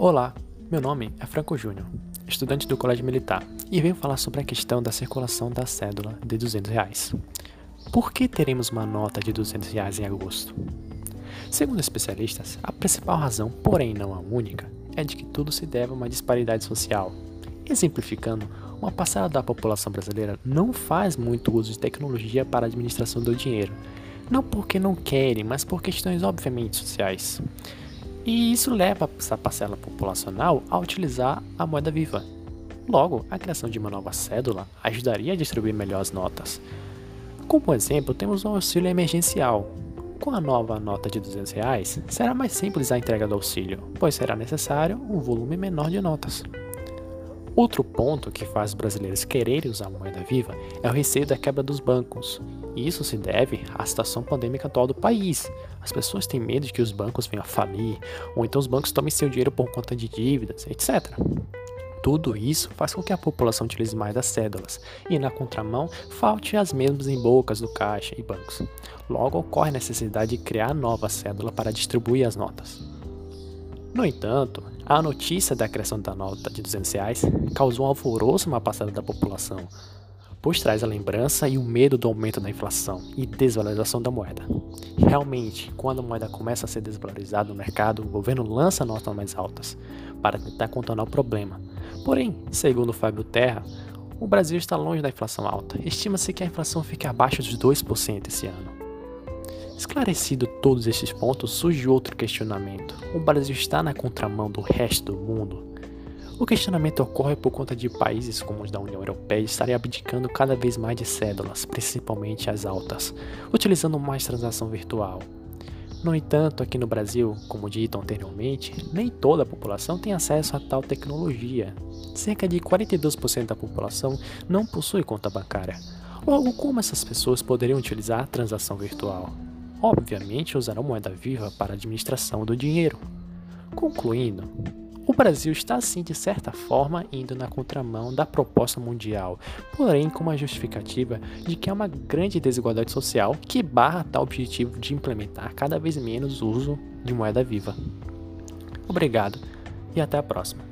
Olá, meu nome é Franco Júnior, estudante do Colégio Militar, e venho falar sobre a questão da circulação da cédula de 200 reais. Por que teremos uma nota de 200 reais em agosto? Segundo especialistas, a principal razão, porém não a única, é de que tudo se deve a uma disparidade social. Exemplificando, uma parcela da população brasileira não faz muito uso de tecnologia para a administração do dinheiro, não porque não querem, mas por questões obviamente sociais. E isso leva essa parcela populacional a utilizar a moeda viva. Logo, a criação de uma nova cédula ajudaria a distribuir melhor as notas. Como exemplo, temos o auxílio emergencial. Com a nova nota de 200 reais, será mais simples a entrega do auxílio, pois será necessário um volume menor de notas. Outro ponto que faz os brasileiros quererem usar a moeda viva é o receio da quebra dos bancos. E isso se deve à situação pandêmica atual do país. As pessoas têm medo de que os bancos venham a falir, ou então os bancos tomem seu dinheiro por conta de dívidas, etc. Tudo isso faz com que a população utilize mais as cédulas, e na contramão, falte as mesmas em bocas do caixa e bancos. Logo, ocorre a necessidade de criar nova cédula para distribuir as notas. No entanto, a notícia da criação da nota de 200 reais causou um alvoroço na parcela da população, pois traz a lembrança e o medo do aumento da inflação e desvalorização da moeda. Realmente, quando a moeda começa a ser desvalorizada no mercado, o governo lança notas mais altas para tentar contornar o problema. Porém, segundo Fábio Terra, o Brasil está longe da inflação alta. Estima-se que a inflação fique abaixo dos 2% esse ano. Esclarecido todos estes pontos, surge outro questionamento. O Brasil está na contramão do resto do mundo? O questionamento ocorre por conta de países como os da União Europeia estarem abdicando cada vez mais de cédulas, principalmente as altas, utilizando mais transação virtual. No entanto, aqui no Brasil, como dito anteriormente, nem toda a população tem acesso a tal tecnologia. Cerca de 42% da população não possui conta bancária. Logo, como essas pessoas poderiam utilizar a transação virtual? Obviamente usarão moeda viva para a administração do dinheiro. Concluindo, o Brasil está sim de certa forma indo na contramão da proposta mundial, porém com uma justificativa de que há uma grande desigualdade social que barra tal objetivo de implementar cada vez menos uso de moeda viva. Obrigado e até a próxima.